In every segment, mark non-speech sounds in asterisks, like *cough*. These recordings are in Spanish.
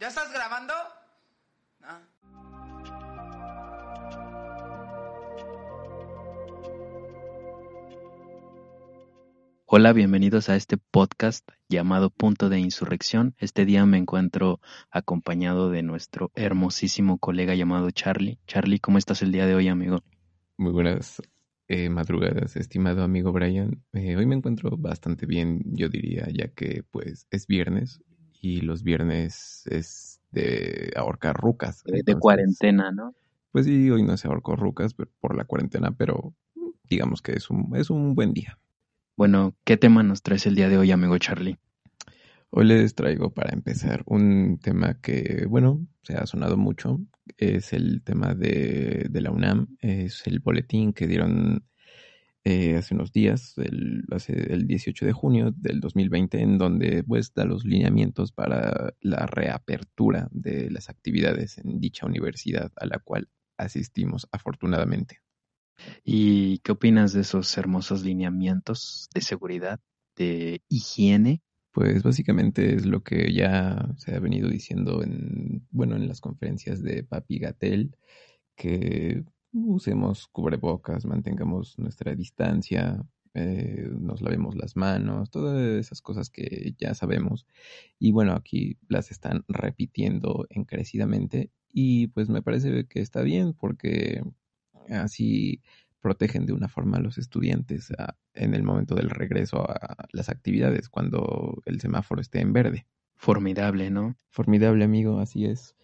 ¿Ya estás grabando? Ah. Hola, bienvenidos a este podcast llamado Punto de Insurrección. Este día me encuentro acompañado de nuestro hermosísimo colega llamado Charlie. Charlie, ¿cómo estás el día de hoy, amigo? Muy buenas eh, madrugadas, estimado amigo Brian. Eh, hoy me encuentro bastante bien, yo diría, ya que pues es viernes y los viernes es de ahorcar rucas. De, entonces, cuarentena, ¿no? Pues sí, hoy no se ahorcó rucas por la cuarentena, pero digamos que es un, es un buen día. Bueno, ¿qué tema nos traes el día de hoy, amigo Charlie? Hoy les traigo para empezar un tema que, bueno, se ha sonado mucho. Es el tema de, de la UNAM. Es el boletín que dieron eh, hace unos días, el, hace el 18 de junio del 2020, en donde pues da los lineamientos para la reapertura de las actividades en dicha universidad a la cual asistimos afortunadamente. ¿Y qué opinas de esos hermosos lineamientos de seguridad, de higiene? Pues básicamente es lo que ya se ha venido diciendo en, bueno, en las conferencias de Papi Gatel, que usemos cubrebocas, mantengamos nuestra distancia, eh, nos lavemos las manos, todas esas cosas que ya sabemos. Y bueno, aquí las están repitiendo encarecidamente y pues me parece que está bien porque así protegen de una forma a los estudiantes a- en el momento del regreso a las actividades, cuando el semáforo esté en verde. Formidable, ¿no? Formidable, amigo, así es.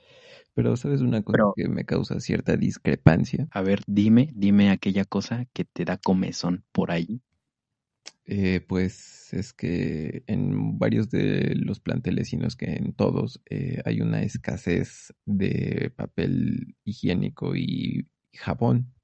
Pero, ¿sabes una cosa Pero- que me causa cierta discrepancia? A ver, dime, dime aquella cosa que te da comezón por ahí. Eh, pues es que en varios de los planteles, sino es que en todos, eh, hay una escasez de papel higiénico y jabón.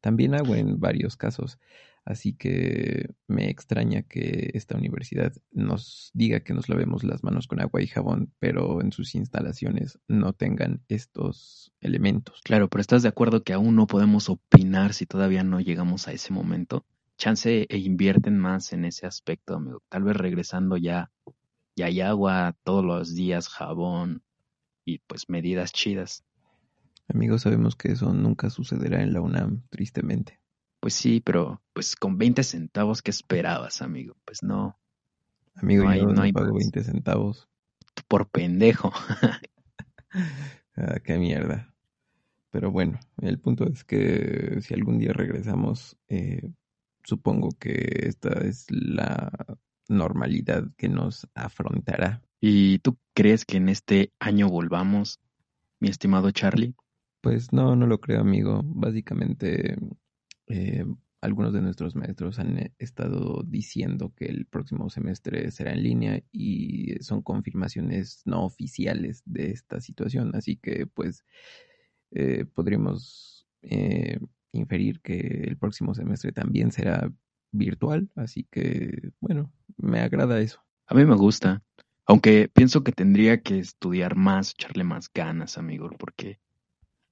También agua en varios casos. Así que me extraña que esta universidad nos diga que nos lavemos las manos con agua y jabón, pero en sus instalaciones no tengan estos elementos. Claro, pero ¿estás de acuerdo que aún no podemos opinar si todavía no llegamos a ese momento? Chance e invierten más en ese aspecto, amigo. Tal vez regresando ya, ya hay agua todos los días, jabón y pues medidas chidas. Amigos, sabemos que eso nunca sucederá en la UNAM, tristemente. Pues sí, pero pues con 20 centavos, ¿qué esperabas, amigo? Pues no, Amigo, No hay- yo no no, hay pago más. 20 centavos. por pendejo. *laughs* Ah, qué mierda. Pero bueno, el punto es que si algún día regresamos, eh, supongo que esta es la normalidad que nos afrontará. ¿Y tú crees que en este año volvamos, mi estimado Charlie? Pues no, no lo creo, amigo. Básicamente, eh, algunos de nuestros maestros han eh, estado diciendo que el próximo semestre será en línea y son confirmaciones no oficiales de esta situación. Así que, pues, eh, podríamos eh, inferir que el próximo semestre también será virtual. Así que, bueno, me agrada eso. A mí me gusta, aunque pienso que tendría que estudiar más, echarle más ganas, amigo, porque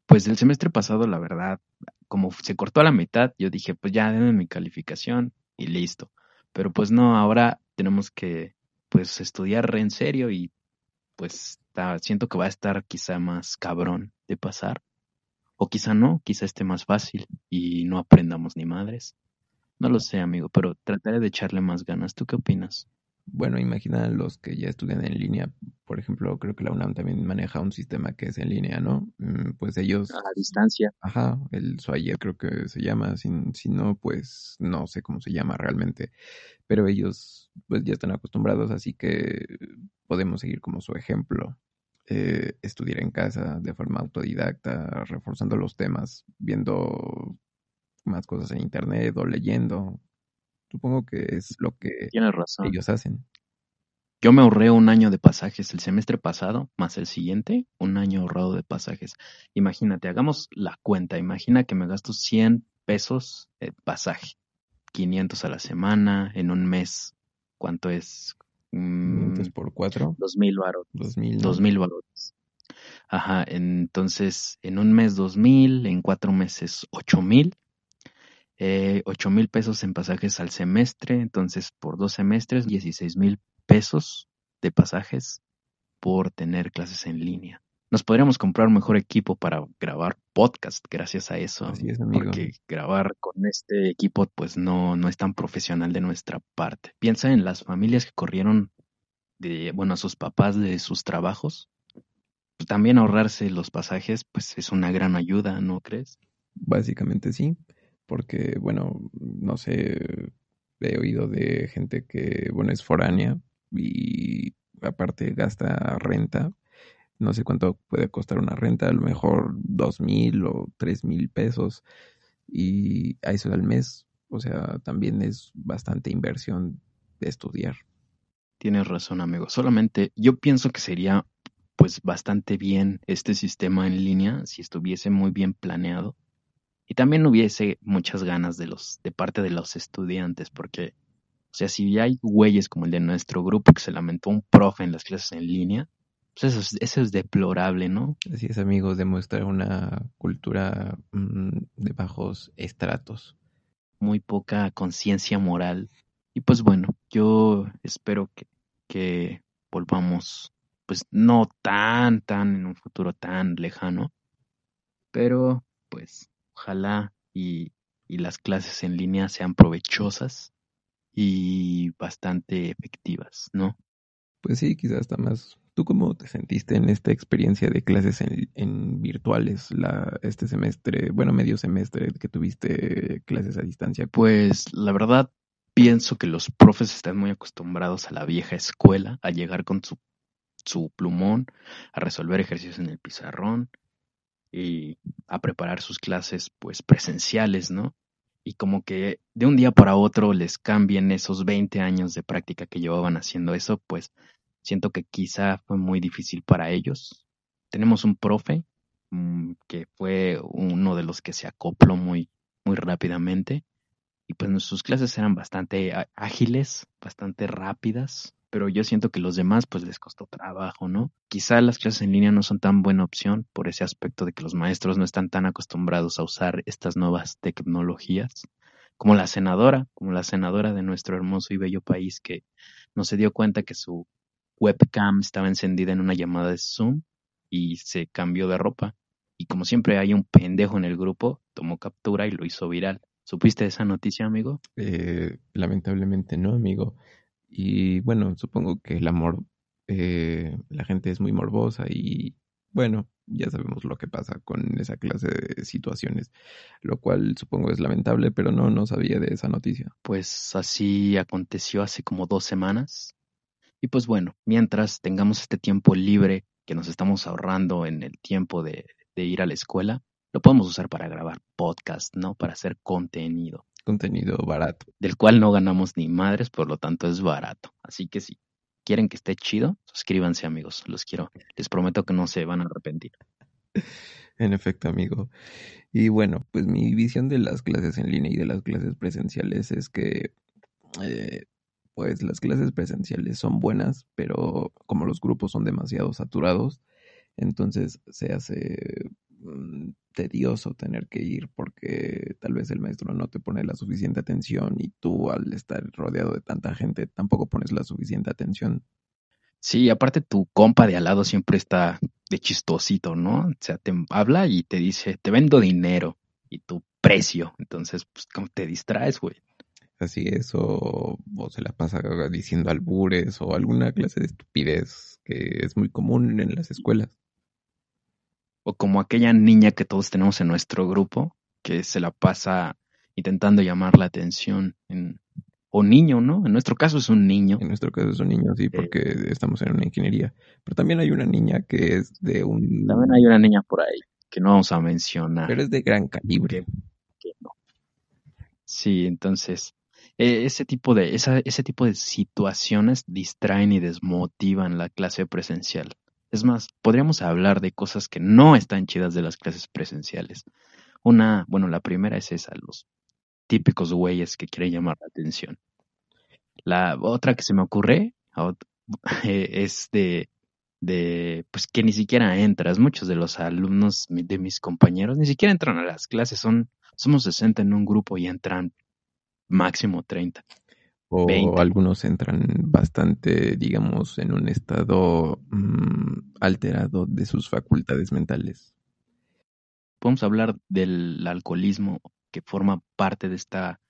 pues el semestre pasado, la verdad, como se cortó a la mitad, yo dije, pues ya denme mi calificación y listo. Pero pues no, ahora tenemos que pues estudiar en serio y pues siento que va a estar quizá más cabrón de pasar. O quizá no, quizá esté más fácil y no aprendamos ni madres. No lo sé, amigo, pero trataré de echarle más ganas. ¿Tú qué opinas? Bueno, imagina los que ya estudian en línea. Por ejemplo, creo que la UNAM también maneja un sistema que es en línea, ¿no? Mm, Pues ellos, A la distancia. ajá, el SUAYER creo que se llama, si, si no, pues no sé cómo se llama realmente, pero ellos pues ya están acostumbrados, así que podemos seguir como su ejemplo. Eh, estudiar en casa de forma autodidacta, reforzando los temas, viendo más cosas en internet o leyendo. Supongo que es lo que Tienes razón. ellos hacen. yo me ahorré un año de pasajes el semestre pasado, más el siguiente, un año ahorrado de pasajes. Imagínate, hagamos la cuenta. Imagina que me gasto 100 pesos de pasaje, 500 a la semana, en un mes. ¿Cuánto es? Mm, 500 por 4, 2000 baros. 2000. ¿no? 2000 valores. Ajá, entonces en un mes 2000, en cuatro meses 8000. Eh, 8 mil pesos en pasajes al semestre, entonces por dos semestres 16 mil pesos de pasajes por tener clases en línea. Nos podríamos comprar un mejor equipo para grabar podcast gracias a eso, Así es, amigo. porque grabar con este equipo pues no, no es tan profesional de nuestra parte. Piensa en las familias que corrieron de, bueno, a sus papás de sus trabajos. También ahorrarse los pasajes pues es una gran ayuda, ¿no crees? Básicamente sí, porque, bueno, no sé, he oído de gente que, bueno, es foránea y aparte gasta renta. No sé cuánto puede costar una renta, a lo mejor dos mil o tres mil pesos y a eso al mes. O sea, también es bastante inversión de estudiar. Tienes razón, amigo. Solamente yo pienso que sería pues bastante bien este sistema en línea si estuviese muy bien planeado y también hubiese muchas ganas de los de parte de los estudiantes porque o sea, si hay güeyes como el de nuestro grupo que se lamentó un profe en las clases en línea, pues eso es, eso es deplorable, ¿no? Así es, amigos, demuestra una cultura mm, de bajos estratos. Muy poca conciencia moral. Y pues bueno, yo espero que, que volvamos, pues no tan, tan en un futuro tan lejano, pero pues ojalá y, y las clases en línea sean provechosas y bastante efectivas, ¿no? Pues sí, quizás hasta más. ¿Tú cómo te sentiste en esta experiencia de clases en, en virtuales la, este semestre, bueno, medio semestre que tuviste clases a distancia? Pues la verdad pienso que los profes están muy acostumbrados a la vieja escuela, a llegar con su, su plumón, a resolver ejercicios en el pizarrón y a preparar sus clases pues presenciales, ¿no? Y como que de un día para otro les cambien esos 20 años de práctica que llevaban haciendo eso, pues siento que quizá fue muy difícil para ellos. Tenemos un profe mm, que fue uno de los que se acopló muy, muy rápidamente y pues sus clases eran bastante ágiles, bastante rápidas, pero yo siento que los demás pues les costó trabajo, ¿no? Quizá las clases en línea no son tan buena opción por ese aspecto de que los maestros no están tan acostumbrados a usar estas nuevas tecnologías, como la senadora, como la senadora de nuestro hermoso y bello país que no se dio cuenta que su webcam estaba encendida en una llamada de Zoom y se cambió de ropa. Y como siempre hay un pendejo en el grupo, tomó captura y lo hizo viral. ¿Supiste esa noticia, amigo? Eh, lamentablemente no, amigo. Y bueno, supongo que el amor, eh, la gente es muy morbosa y bueno, ya sabemos lo que pasa con esa clase de situaciones, lo cual supongo es lamentable, pero no, no sabía de esa noticia. Pues así aconteció hace como dos semanas. Y pues bueno, mientras tengamos este tiempo libre que nos estamos ahorrando en el tiempo de, de ir a la escuela, lo podemos usar para grabar podcast, ¿no? Para hacer contenido, Contenido barato. del cual no ganamos ni madres, por lo tanto es barato. Así que si quieren que esté chido, suscríbanse amigos, los quiero. Les prometo que no se van a arrepentir. *laughs* En efecto, amigo. Y bueno, pues mi visión de las clases en línea y de las clases presenciales es que, eh, pues las clases presenciales son buenas, pero como los grupos son demasiado saturados, entonces se hace tedioso tener que ir porque tal vez el maestro no te pone la suficiente atención y tú al estar rodeado de tanta gente tampoco pones la suficiente atención. Sí, aparte tu compa de al lado siempre está de chistosito, ¿no? O sea, te habla y te dice, te vendo dinero y tu precio. Entonces, pues, ¿cómo te distraes, güey? Así es, o, o se la pasa diciendo albures o alguna clase de estupidez que es muy común en las escuelas. O como aquella niña que todos tenemos en nuestro grupo, que se la pasa intentando llamar la atención. En... O niño, ¿no? En nuestro caso es un niño. En nuestro caso son niños, sí, porque estamos en una ingeniería. Pero también hay una niña que es de un... También hay una niña por ahí que no vamos a mencionar. Pero es de gran calibre. que, que no. Sí, entonces, eh, ese tipo de, esa, ese tipo de situaciones distraen y desmotivan la clase presencial. Es más, podríamos hablar de cosas que no están chidas de las clases presenciales. Una, bueno, la primera es esa, los típicos güeyes que quieren llamar la atención. La otra que se me ocurre *laughs* eh, es de, de, pues que ni siquiera entras. Muchos de los alumnos de mis compañeros ni siquiera entran a las clases. Son, somos 60 en un grupo y entran máximo 30. O algunos entran bastante, digamos, en un estado mm, alterado de sus facultades mentales. Podemos hablar del alcoholismo que forma parte de esta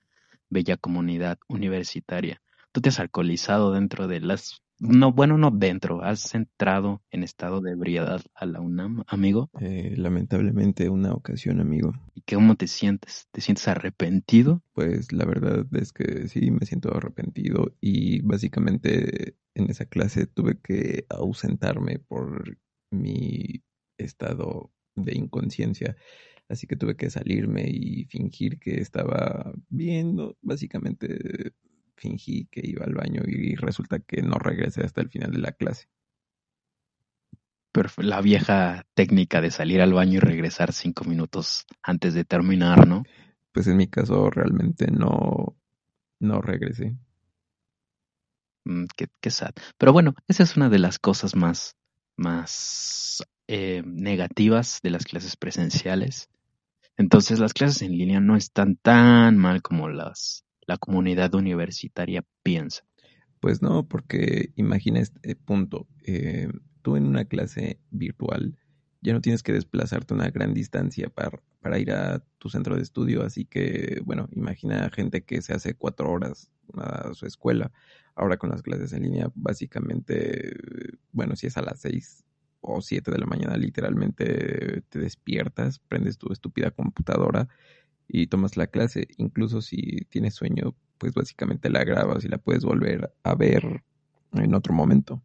bella comunidad universitaria. ¿Tú te has alcoholizado dentro de las no, bueno, no dentro. ¿Has entrado en estado de ebriedad a la UNAM, amigo? Eh, lamentablemente una ocasión, amigo. ¿Y cómo te sientes? ¿Te sientes arrepentido? Pues la verdad es que sí, me siento arrepentido y básicamente en esa clase tuve que ausentarme por mi estado de inconsciencia. Así que tuve que salirme y fingir que estaba bien, básicamente fingí que iba al baño y resulta que no regresé hasta el final de la clase. Pero la vieja técnica de salir al baño y regresar cinco minutos antes de terminar, ¿no? Pues en mi caso realmente no, no regresé. Mm, qué, sad. Pero bueno, esa es una de las cosas más, más eh, negativas de las clases presenciales. Entonces las clases en línea no están tan mal como las la comunidad universitaria piensa. Pues no, porque imagina este punto. Eh, tú en una clase virtual ya no tienes que desplazarte una gran distancia para, para ir a tu centro de estudio, así que, bueno, imagina gente que se hace cuatro horas a su escuela. Ahora con las clases en línea, básicamente, bueno, si es a las seis o siete de la mañana, literalmente te despiertas, prendes tu estúpida computadora y tomas la clase. Incluso si tienes sueño, pues básicamente la grabas y la puedes volver a ver en otro momento.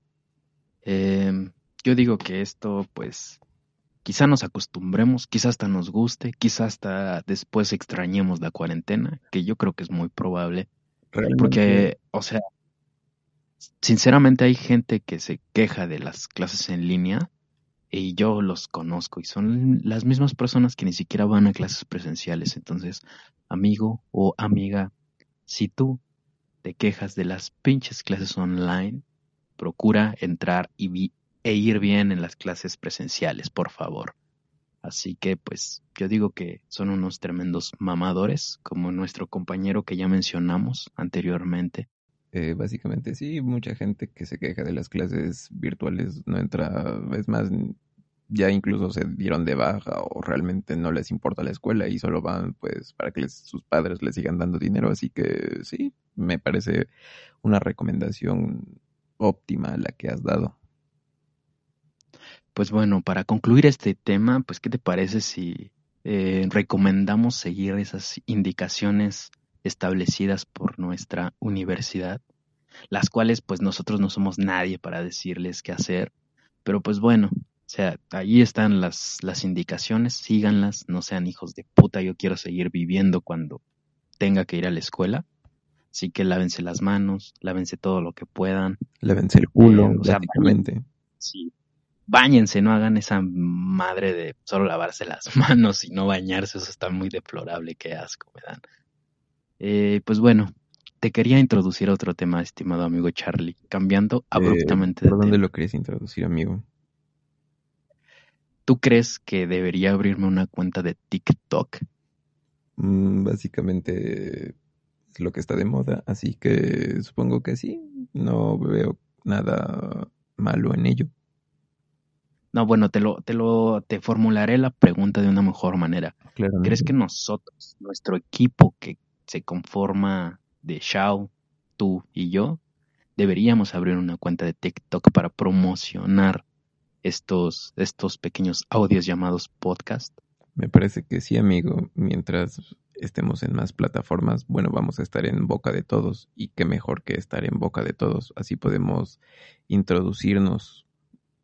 Em, yo digo que esto, pues, quizá nos acostumbremos, quizá hasta nos guste, quizá hasta después extrañemos la cuarentena, que yo creo que es muy probable. Porque, o sea, sinceramente hay gente que se queja de las clases en línea y yo los conozco y son las mismas personas que ni siquiera van a clases presenciales. Entonces, amigo o amiga, si tú te quejas de las pinches clases online, procura entrar y e ir bien en las clases presenciales, por favor. Así que, pues, yo digo que son unos tremendos mamadores, como nuestro compañero que ya mencionamos anteriormente. Eh, básicamente sí, mucha gente que se queja de las clases virtuales no entra, es más, ya incluso se dieron de baja o realmente no les importa la escuela y solo van pues para que sus padres les sigan dando dinero. Así que sí, me parece una recomendación óptima la que has dado. Pues bueno, para concluir este tema, pues ¿qué te parece si eh, recomendamos seguir esas indicaciones establecidas por nuestra universidad, las cuales pues nosotros no somos nadie para decirles qué hacer, pero pues bueno, o sea, ahí están las, las indicaciones, síganlas, no sean hijos de puta, yo quiero seguir viviendo cuando tenga que ir a la escuela. Así que lávense las manos, lávense todo lo que puedan. Lávense el culo, eh, básicamente. Sí, Báñense, no hagan esa madre de solo lavarse las *laughs* manos y no bañarse, eso está muy deplorable, qué asco me dan. Eh, pues bueno, te quería introducir otro tema, estimado amigo Charlie, cambiando eh, abruptamente ¿Por dónde lo querías introducir, amigo? ¿Tú crees que debería abrirme una cuenta de TikTok? Mm, básicamente es lo que está de moda, así que supongo que sí. No veo nada malo en ello. No, bueno, te lo, te lo, te formularé la pregunta de una mejor manera. ¿Crees que nosotros, nuestro equipo que se conforma de Shao, tú y yo, deberíamos abrir una cuenta de TikTok para promocionar estos, estos pequeños audios llamados podcast? Me parece que sí, amigo. Mientras estemos en más plataformas, bueno, vamos a estar en boca de todos. Y qué mejor que estar en boca de todos. Así podemos introducirnos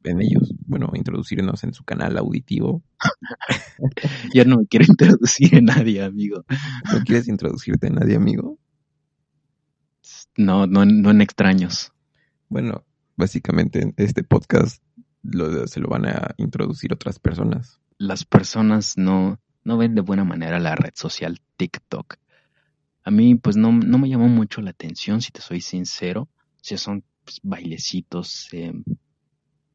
en ellos. Bueno, introducirnos en su canal auditivo. *laughs* Yo no me quiero introducir en nadie, amigo. ¿No quieres introducirte en nadie, amigo? No, no, no en extraños. Bueno, básicamente este podcast lo, se lo van a introducir otras personas. Las personas no, no ven de buena manera la red social TikTok. A mí, pues no, no me llamó mucho la atención, si te soy sincero. O sea, son pues, bailecitos, eh,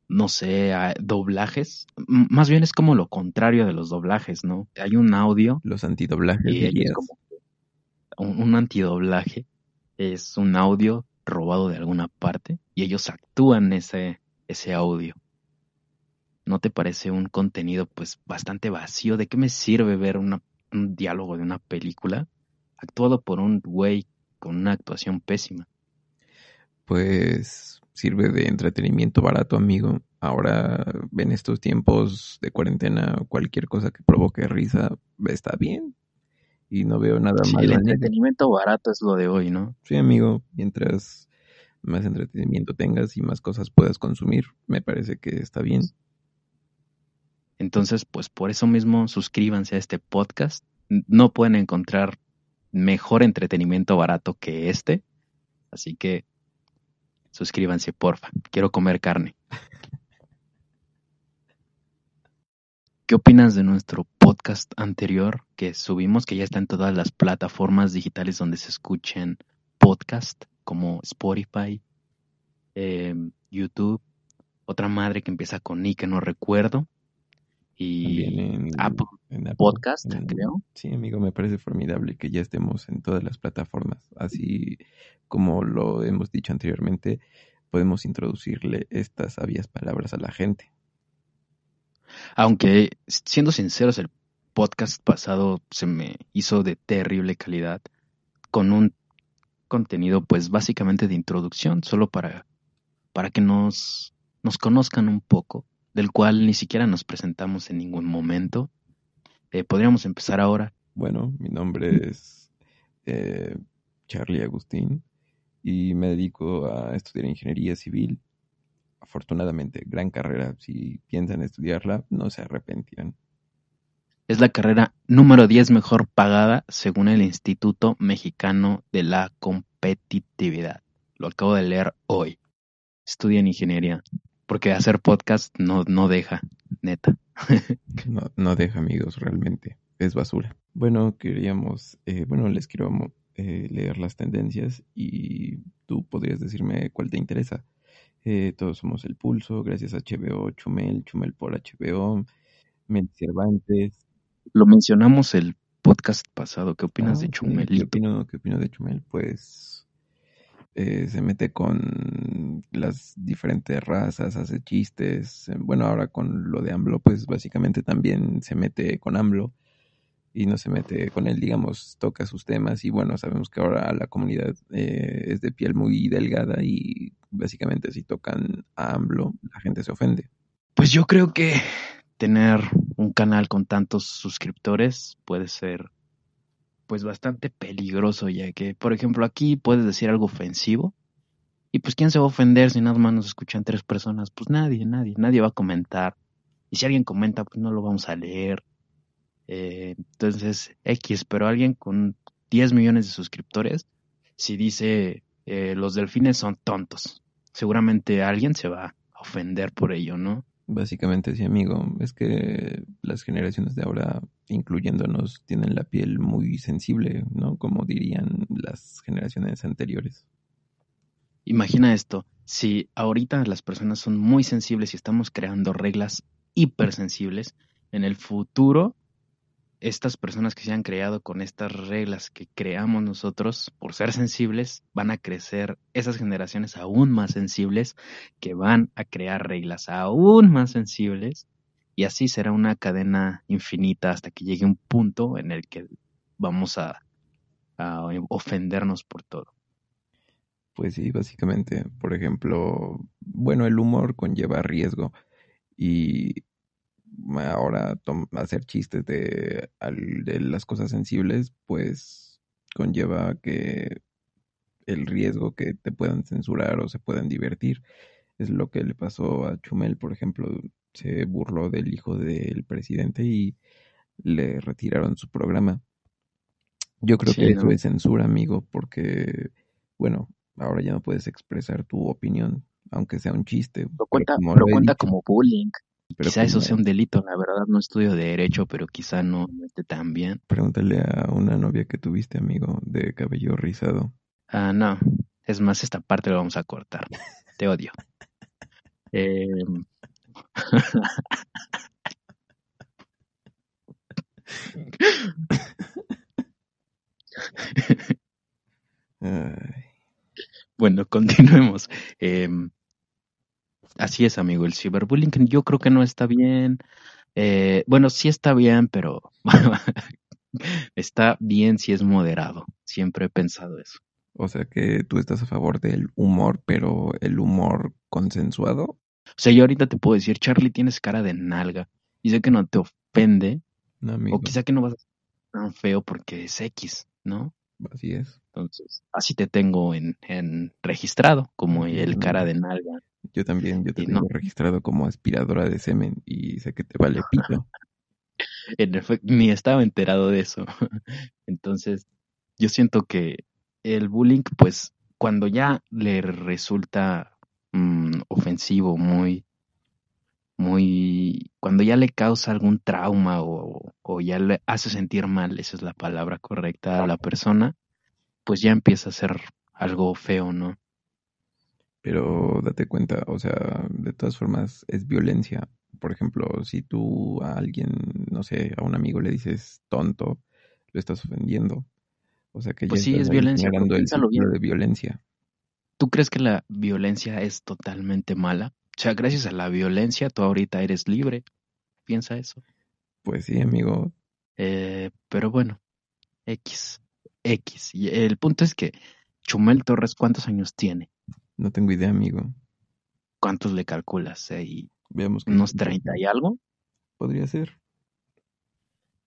no sé, doblajes. M- Más bien es como lo contrario de los doblajes, ¿no? Hay un audio Los antidoblajes. y como un, un antidoblaje es un audio robado de alguna parte y ellos actúan ese, ese audio. ¿No te parece un contenido pues bastante vacío? ¿De qué me sirve ver una- un diálogo de una película actuado por un güey con una actuación pésima? Pues sirve de entretenimiento barato, amigo. Ahora, en estos tiempos de cuarentena, cualquier cosa que provoque risa está bien. Y no veo nada Sí, malo el entretenimiento barato es lo de hoy, ¿no? Sí, amigo, mientras más entretenimiento tengas y más cosas puedas consumir, me parece que está bien. Entonces, pues por eso mismo suscríbanse a este podcast. No pueden encontrar mejor entretenimiento barato que este. Así que suscríbanse, porfa. Quiero comer carne. *laughs* ¿Qué opinas de nuestro podcast anterior que subimos, que ya está en todas las plataformas digitales donde se escuchen podcast, como Spotify, eh, YouTube, otra madre que empieza con I que no recuerdo, y en, Apple en Apple, Podcast, en- creo. Sí, amigo, me parece formidable que ya estemos en todas las plataformas. Así como lo hemos dicho anteriormente, podemos introducirle estas sabias palabras a la gente. Aunque, siendo sinceros, el podcast pasado se me hizo de terrible calidad, con un contenido, pues básicamente de introducción, solo para, para que nos, nos conozcan un poco, del cual ni siquiera nos presentamos en ningún momento. Eh, podríamos empezar ahora. Bueno, mi nombre es eh, Charlie Agustín y me dedico a estudiar ingeniería civil. Afortunadamente, gran carrera. Si piensan estudiarla, no se arrepentirán. Es la carrera número 10 mejor pagada según el Instituto Mexicano de la Competitividad. Lo acabo de leer hoy. Estudia en ingeniería, porque hacer podcast no, no deja, neta. *laughs* No, no deja amigos, realmente. Es basura. Bueno, queríamos, eh, bueno, les quiero eh, leer las tendencias y tú podrías decirme cuál te interesa. Eh, todos somos el pulso, gracias a HBO, Chumel, Chumel por HBO, Mel Cervantes. Lo mencionamos el podcast pasado. ¿Qué opinas Ah, de sí, ¿Qué opino, qué opino de Chumel? Pues eh, se mete con las diferentes razas, hace chistes. eh, Bueno, ahora con lo de AMLO, pues básicamente también se mete con AMLO y no se mete con él, digamos, toca sus temas y bueno, sabemos que ahora la comunidad eh, es de piel muy delgada y básicamente si tocan a AMLO, la gente se ofende. Pues yo creo que tener un canal con tantos suscriptores puede ser pues bastante peligroso ya que por ejemplo aquí puedes decir algo ofensivo y pues quién se va a ofender si nada más nos escuchan tres personas pues nadie nadie nadie va a comentar. Y si alguien comenta pues no lo vamos a leer. Eh, entonces X pero alguien con 10 millones de suscriptores si dice eh, los delfines son tontos seguramente alguien se va a ofender por ello no Básicamente sí, amigo, es que las generaciones de ahora, incluyéndonos, tienen la piel muy sensible, ¿no? Como dirían las generaciones anteriores. Imagina esto, si ahorita las personas son muy sensibles y estamos creando reglas hipersensibles, en el futuro estas personas que se han creado con estas reglas que creamos nosotros por ser sensibles van a crecer esas generaciones aún más sensibles que van a crear reglas aún más sensibles y así será una cadena infinita hasta que llegue un punto en el que vamos a, ofendernos por todo. Pues sí, básicamente, por ejemplo, bueno, el humor conlleva riesgo y ahora hacer chistes de, al- de las cosas sensibles, pues conlleva que el riesgo que te puedan censurar o se puedan divertir. Es lo que le pasó a Chumel, por ejemplo, se burló del hijo del presidente y le retiraron su programa. Yo creo Sí, que eso ¿no? es censura, amigo, porque, bueno, ahora ya no puedes expresar tu opinión, aunque sea un chiste. Lo cuenta, lo como bullying. Pero Quizá eso sea un delito, la verdad no estudio de derecho, pero quizá no no esté tan bien. Pregúntale a una novia que tuviste, amigo, de cabello rizado. Ah, no. Es más, esta parte la vamos a cortar. Te odio. *laughs* Ay, *laughs* bueno, continuemos. Em, así es, amigo. El ciberbullying yo creo que no está bien. Eh, bueno, sí está bien, pero *laughs* está bien si es moderado. Siempre he pensado eso. o sea que tú estás a favor del humor, pero el humor consensuado. O sea, yo ahorita te puedo decir, Charlie, tienes cara de nalga. Y sé que no te ofende, No, amigo, o quizá que no vas a ser tan feo porque es X, ¿no? Así es. Entonces, así te tengo en, en registrado, como el cara de nalga. Yo también, yo te Y tengo no. registrado como aspiradora de semen y sé que te vale pito. *laughs* En efecto, ni estaba enterado de eso. *laughs* Entonces, yo siento que el bullying, pues, cuando ya le resulta mm, ofensivo, muy, muy, cuando ya le causa algún trauma o, o ya le hace sentir mal, esa es la palabra correcta a la persona, pues ya empieza a ser algo feo, ¿no? Pero date cuenta, o sea, de todas formas es violencia. Por ejemplo, si tú a alguien, no sé, a un amigo le dices tonto, lo estás ofendiendo. O sea que Pues ya sí, es violencia, el bien. de violencia. ¿Tú crees que la violencia es totalmente mala? O sea, gracias a la violencia tú ahorita eres libre. Piensa eso. Pues sí, amigo, Eh, pero bueno, X. X. Y el punto es que Chumel Torres, ¿cuántos años tiene? no tengo idea, amigo. ¿Cuántos le calculas? Eh, Veamos que ¿Unos 30 y algo? podría ser.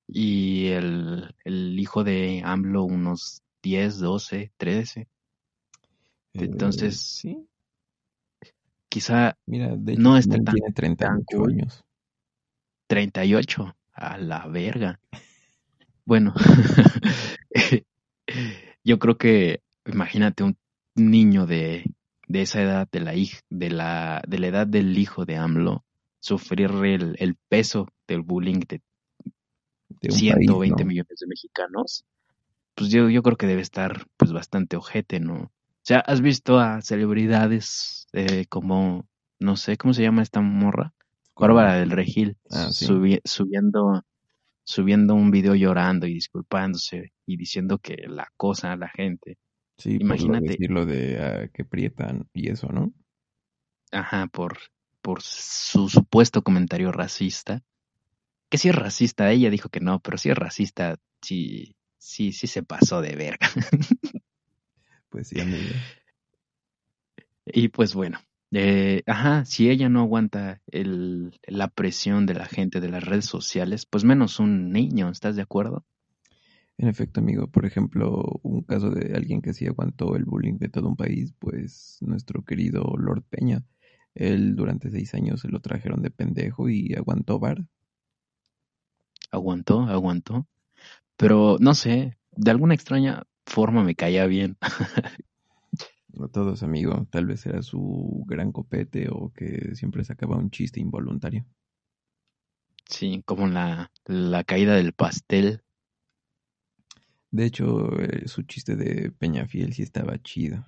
Y el, el hijo de AMLO, unos 10, 12, 13. Eh, Entonces- sí, Quizá mira, de hecho, no esté tan- tiene 38 cool. años. 38. A la verga. Bueno, *laughs* yo creo que, imagínate un niño de, de esa edad, de la, de, la, de la edad del hijo de AMLO, sufrir el, el peso del bullying de De un 120 país, ¿no? millones de mexicanos, pues yo, yo creo que debe estar pues bastante ojete, ¿no? O sea, ¿has visto a celebridades eh, como, no sé, ¿cómo se llama esta morra? Bárbara del Regil, Ah, sí. subi- subiendo, subiendo un video llorando y disculpándose y diciendo que la cosa a la gente, Sí, Imagínate. por decir lo de ah, que prietan y eso, ¿no? ajá, por, por su supuesto comentario racista, que sí es racista, ella dijo que no, pero sí es racista, sí, sí, sí se pasó de verga. *laughs* Pues sí, amigo. Y pues bueno, eh, ajá, si ella no aguanta el, la presión de la gente de las redes sociales, pues menos un niño, ¿estás de acuerdo? En efecto, amigo, por ejemplo, un caso de alguien que sí aguantó el bullying de todo un país, pues nuestro querido Lord Peña. Él durante seis años se lo trajeron de pendejo y aguantó vara. Aguantó, aguantó. Pero no sé, de alguna extraña forma me caía bien. *laughs* No todos, amigo. Tal vez era su gran copete o que siempre sacaba un chiste involuntario. Sí, como la, la caída del pastel. De hecho, eh, su chiste de Peñafiel sí estaba chido.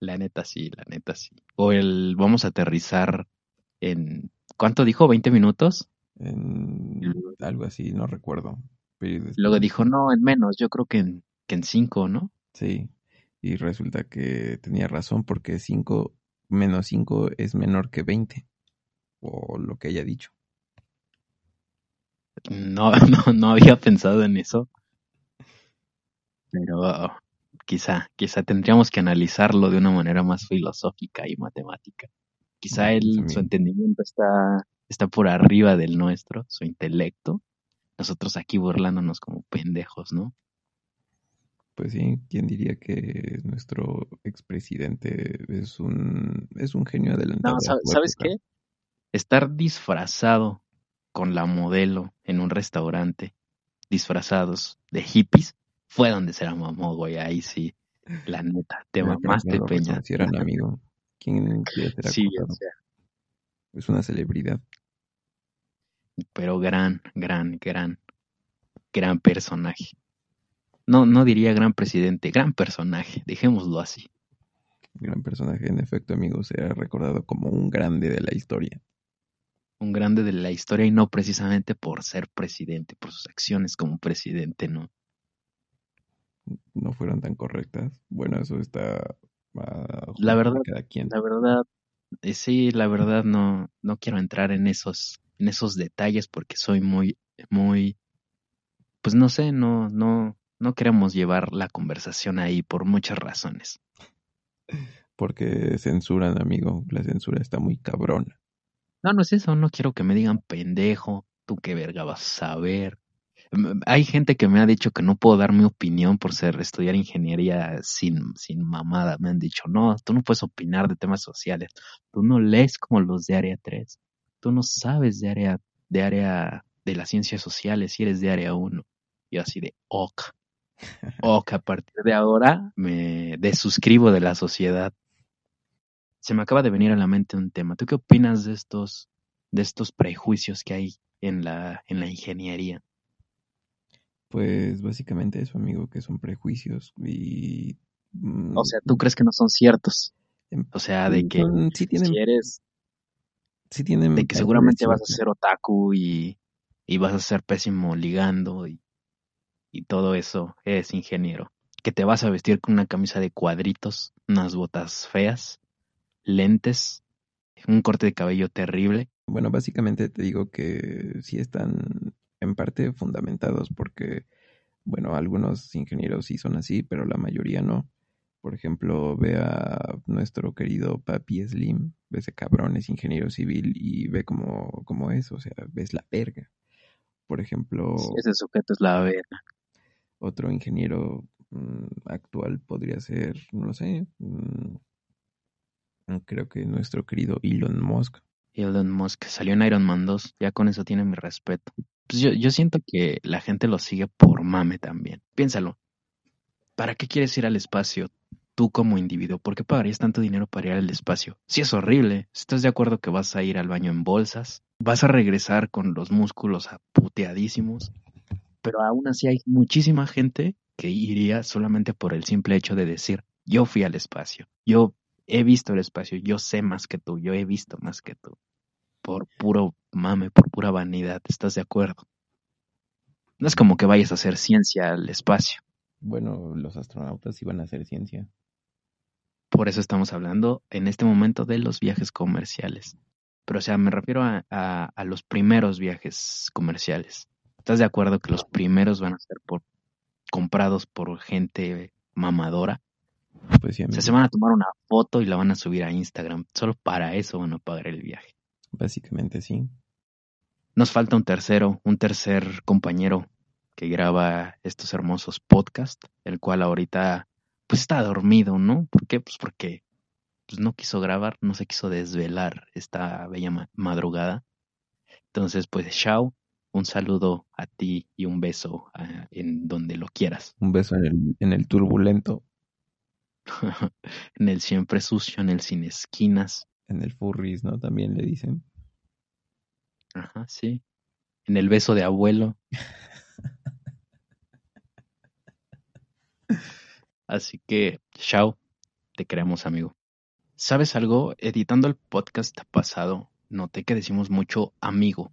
La neta sí, la neta sí. O el vamos a aterrizar en... ¿Cuánto dijo? ¿20 minutos? En algo así, no recuerdo. Pero después- Luego dijo, no, en menos, yo creo que en, que en 5, ¿no? Sí, y resulta que tenía razón porque 5 menos 5 es menor que 20. O lo que haya dicho. No, *laughs* no, no había pensado en eso. Pero quizá, quizá tendríamos que analizarlo de una manera más filosófica y matemática. Quizá él, su entendimiento está, está por arriba del nuestro, su intelecto. Nosotros aquí burlándonos como pendejos, ¿no? Pues sí, ¿quién diría que nuestro expresidente es un, es un genio adelantado? No, ¿sabes, qué? Estar disfrazado con la modelo en un restaurante, disfrazados de hippies, fue donde se la mamó, güey. Ahí sí. La neta, te mamaste, Peña. reconocieran, amigo. ¿Quién quiere ser Sí, o sea, Es una celebridad. pero gran, gran, gran, gran personaje. No, no diría gran presidente, gran personaje, dejémoslo así. Gran personaje, en efecto, amigo. Será recordado como un grande de la historia. Un grande de la historia y no precisamente por ser presidente, por sus acciones como presidente, ¿no? No fueron tan correctas. Bueno, eso está juicio La verdad, cada quien. la verdad, eh, sí, la verdad no, no quiero entrar en esos, en esos detalles porque soy muy, muy, pues no sé, no, no, no queremos llevar la conversación ahí por muchas razones. Porque censuran, amigo. La censura está muy cabrona. No, no es eso, no quiero que me digan pendejo, tú qué verga vas a saber. Mm, Hay gente que me ha dicho que no puedo dar mi opinión por ser estudiar ingeniería sin, sin mamada. Me han dicho, no, tú no puedes opinar de temas sociales. Tú no lees como los de área 3. Tú no sabes de área, de área de las ciencias sociales y eres de área 1. Yo así de ok. Ok, a partir de ahora me desuscribo de la sociedad. Se me acaba de venir a la mente un tema. ¿Tú qué opinas de estos, de estos prejuicios que hay en la, en la ingeniería? Pues básicamente eso, amigo, que son prejuicios y... mm, O sea, ¿tú crees que no son ciertos? em, O sea, de que son- sí tienen, si eres, sí tienen de que seguramente vas a ser otaku y, y vas a ser pésimo ligando y, y todo eso es ingeniero. Que te vas a vestir con una camisa de cuadritos, unas botas feas, lentes, un corte de cabello terrible. Bueno, básicamente te digo que sí están en parte fundamentados porque, bueno, algunos ingenieros sí son así, pero la mayoría no. Por ejemplo, ve a nuestro querido Papi Slim, ve ese cabrón, es ingeniero civil y ve como, como es, o sea, ves la verga. Por ejemplo, Ese sujeto es la verga. Otro ingeniero mm, actual podría ser, no lo sé, mm, creo que nuestro querido Elon Musk. Elon Musk salió en Iron Man 2, ya con eso tiene mi respeto. Pues yo, yo siento que la gente lo sigue por mame también. Piénsalo. ¿Para qué quieres ir al espacio tú como individuo? ¿Por qué pagarías tanto dinero para ir al espacio? Si es horrible, ¿estás de acuerdo que vas a ir al baño en bolsas? Vas a regresar con los músculos aputeadísimos, pero aún así hay muchísima gente que iría solamente por el simple hecho de decir, yo fui al espacio, yo he visto el espacio, yo sé más que tú, yo he visto más que tú por puro mame, por pura vanidad, ¿estás de acuerdo? No es como que vayas a hacer ciencia al espacio, Bueno, los astronautas iban a hacer ciencia. por eso estamos hablando en este momento de los viajes comerciales. Pero o sea, me refiero a, a- a los primeros viajes comerciales. ¿Estás de acuerdo que los primeros van a ser por, comprados por gente mamadora? Pues sí, O sea, se van a tomar una foto y la van a subir a Instagram. Solo para eso van a pagar el viaje. Básicamente sí. Nos falta un tercero, un tercer compañero que graba estos hermosos podcasts, el cual ahorita pues está dormido, ¿no? ¿Por qué? Pues porque pues, no quiso grabar, no se quiso desvelar esta bella ma- madrugada. Entonces, pues, Shao, un saludo a ti y un beso ah, en donde lo quieras. Un beso en el, en el turbulento, *laughs* en el siempre sucio, en el sin esquinas. en el furries, ¿no? También le dicen. Ajá, sí. En el beso de abuelo. *laughs* Así que, Shao, te queremos, amigo. ¿Sabes algo? Editando el podcast pasado, noté que decimos mucho amigo.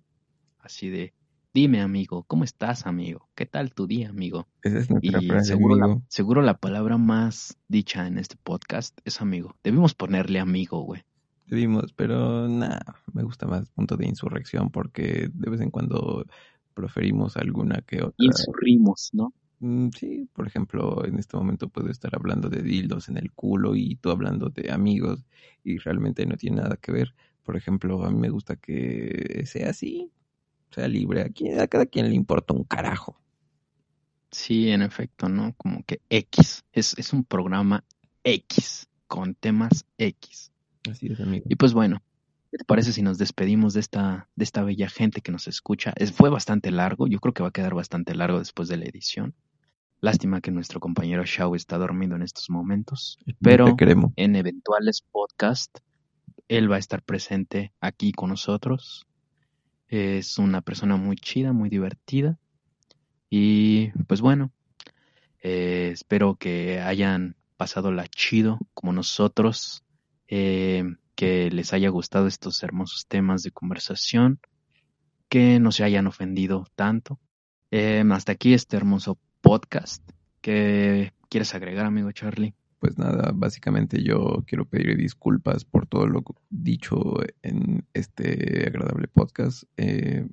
Así de, dime, amigo, ¿cómo estás, amigo? ¿Qué tal tu día, amigo? Esa es nuestra Y frase, seguro la, seguro la palabra más dicha en este podcast es amigo. Debimos ponerle amigo, güey. Debimos, pero nada, me gusta más punto de insurrección porque de vez en cuando proferimos alguna que otra. Insurrimos, ¿no? Mm, Sí, por ejemplo, en este momento puedo estar hablando de dildos en el culo y tú hablando de amigos y realmente no tiene nada que ver. Por ejemplo, a mí me gusta que sea así, sea libre. A, quien- a cada quien le importa un carajo. Sí, en efecto, ¿no? Como que X. Es, es un programa X, con temas X. Así es, amigo. Y pues bueno, ¿qué te parece si nos despedimos de esta, de esta bella gente que nos escucha? Es, fue bastante largo, yo creo que va a quedar bastante largo después de la edición. Lástima que nuestro compañero Shao está dormido en estos momentos, pero en eventuales podcasts él va a estar presente aquí con nosotros. Es una persona muy chida, muy divertida. Y pues bueno, eh, espero que hayan pasado la chido como nosotros, eh, que les haya gustado estos hermosos temas de conversación, que no se hayan ofendido tanto. Eh, hasta aquí este hermoso podcast. ¿Qué quieres agregar, amigo Charlie? Pues nada, básicamente yo quiero pedir disculpas por todo lo dicho en este agradable podcast. Eh,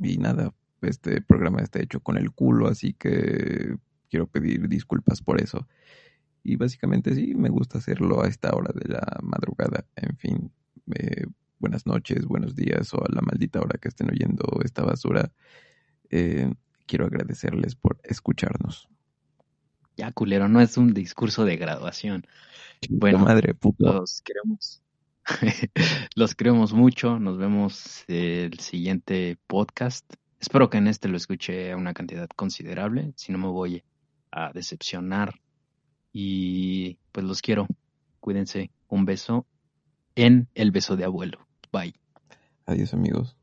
y nada, este programa está hecho con el culo, así que quiero pedir disculpas por eso. Y básicamente sí, me gusta hacerlo a esta hora de la madrugada. En fin, eh, buenas noches, buenos días o a la maldita hora que estén oyendo esta basura. Eh, quiero agradecerles por escucharnos. Ya, culero, no es un discurso de graduación. Bueno, madre puto. los queremos. *laughs* Los queremos mucho. Nos vemos el siguiente podcast. Espero que en este lo escuche a una cantidad considerable. Si no me voy a decepcionar. Y pues los quiero. Cuídense. Un beso en el beso de abuelo. Bye. Adiós amigos.